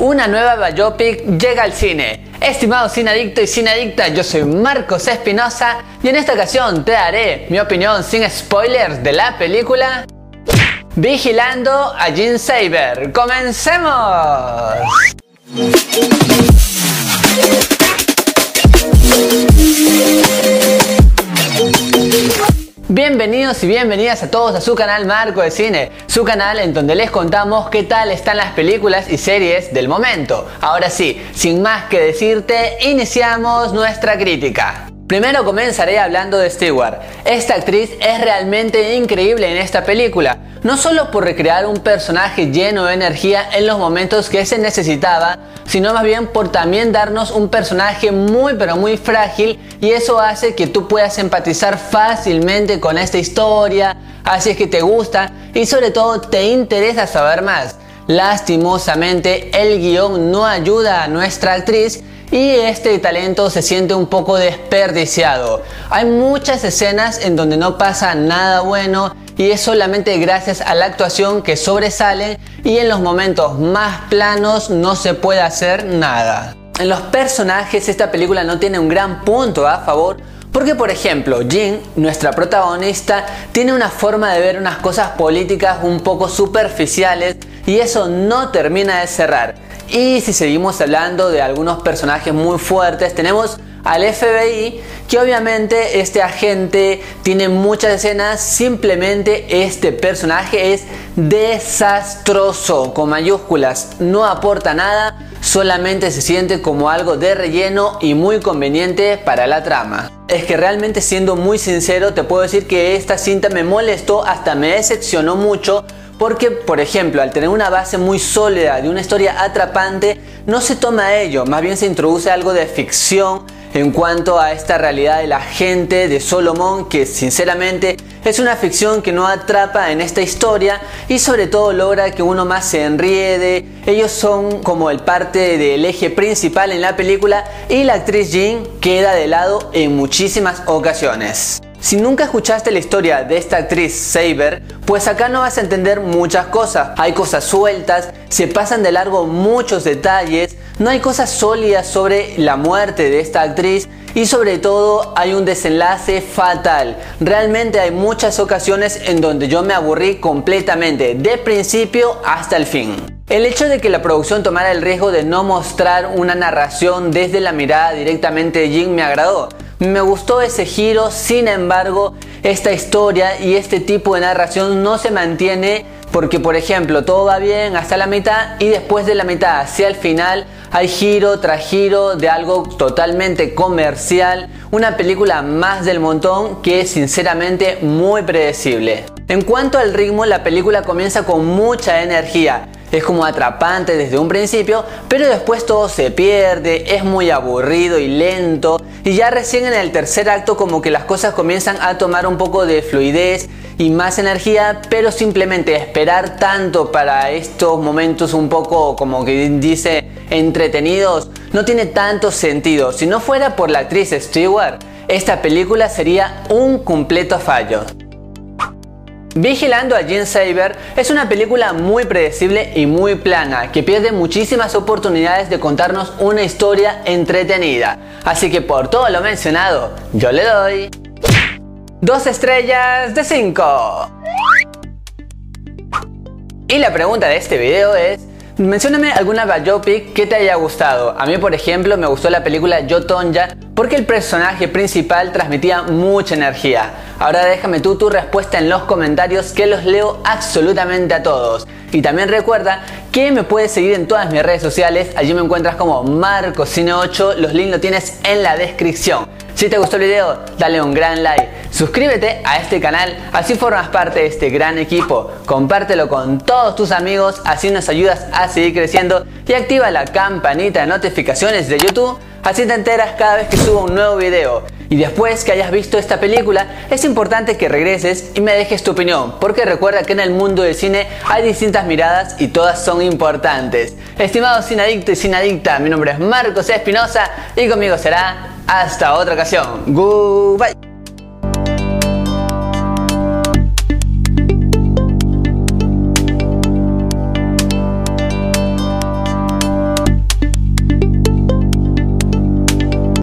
Una nueva biopic llega al cine. Estimado adicto y adicta, yo soy Marcos Espinosa y en esta ocasión te daré mi opinión sin spoilers de la película Vigilando a Jean Saber. ¡Comencemos! Bienvenidos y bienvenidas a todos a su canal Marco de Cine, su canal en donde les contamos qué tal están las películas y series del momento. Ahora sí, sin más que decirte, iniciamos nuestra crítica. Primero comenzaré hablando de Stewart. Esta actriz es realmente increíble en esta película, no solo por recrear un personaje lleno de energía en los momentos que se necesitaba, sino más bien por también darnos un personaje muy pero muy frágil y eso hace que tú puedas empatizar fácilmente con esta historia, así es que te gusta y sobre todo te interesa saber más. Lastimosamente el guion no ayuda a nuestra actriz y este talento se siente un poco desperdiciado. Hay muchas escenas en donde no pasa nada bueno y es solamente gracias a la actuación que sobresale y en los momentos más planos no se puede hacer nada. En los personajes esta película no tiene un gran punto a favor porque por ejemplo, Jean, nuestra protagonista, tiene una forma de ver unas cosas políticas un poco superficiales y eso no termina de cerrar. Y si seguimos hablando de algunos personajes muy fuertes, tenemos al FBI, que obviamente este agente tiene muchas escenas, simplemente este personaje es desastroso, con mayúsculas, no aporta nada, solamente se siente como algo de relleno y muy conveniente para la trama. Es que realmente siendo muy sincero te puedo decir que esta cinta me molestó, hasta me decepcionó mucho porque, por ejemplo, al tener una base muy sólida de una historia atrapante, no se toma ello, más bien se introduce algo de ficción en cuanto a esta realidad de la gente de Solomon, que sinceramente es una ficción que no atrapa en esta historia y sobre todo logra que uno más se enriede. Ellos son como el parte del eje principal en la película y la actriz Jean queda de lado en muchísimas ocasiones. Si nunca escuchaste la historia de esta actriz Saber, pues acá no vas a entender muchas cosas. Hay cosas sueltas, se pasan de largo muchos detalles, no hay cosas sólidas sobre la muerte de esta actriz y sobre todo hay un desenlace fatal. Realmente hay muchas ocasiones en donde yo me aburrí completamente, de principio hasta el fin. El hecho de que la producción tomara el riesgo de no mostrar una narración desde la mirada directamente de Jin me agradó. Me gustó ese giro, sin embargo, esta historia y este tipo de narración no se mantiene porque, por ejemplo, todo va bien hasta la mitad y después de la mitad hacia el final hay giro tras giro de algo totalmente comercial, una película más del montón que es sinceramente muy predecible. En cuanto al ritmo, la película comienza con mucha energía es como atrapante desde un principio, pero después todo se pierde, es muy aburrido y lento, y ya recién en el tercer acto como que las cosas comienzan a tomar un poco de fluidez y más energía, pero simplemente esperar tanto para estos momentos un poco como que dice entretenidos no tiene tanto sentido. Si no fuera por la actriz Stewart, esta película sería un completo fallo. Vigilando a Jean Saber es una película muy predecible y muy plana que pierde muchísimas oportunidades de contarnos una historia entretenida. Así que por todo lo mencionado, yo le doy dos estrellas de 5. Y la pregunta de este video es, mencióname alguna biopic que te haya gustado. A mí por ejemplo me gustó la película Yo Tonja porque el personaje principal transmitía mucha energía. Ahora déjame tú tu respuesta en los comentarios que los leo absolutamente a todos. Y también recuerda que me puedes seguir en todas mis redes sociales, allí me encuentras como MarcoCine8, los links los tienes en la descripción. Si te gustó el video, dale un gran like, suscríbete a este canal, así formas parte de este gran equipo, compártelo con todos tus amigos, así nos ayudas a seguir creciendo. Y activa la campanita de notificaciones de YouTube, así te enteras cada vez que subo un nuevo video. Y después que hayas visto esta película, es importante que regreses y me dejes tu opinión, porque recuerda que en el mundo del cine hay distintas miradas y todas son importantes. Estimado adicto y adicta, mi nombre es Marcos Espinosa y conmigo será hasta otra ocasión. Goodbye.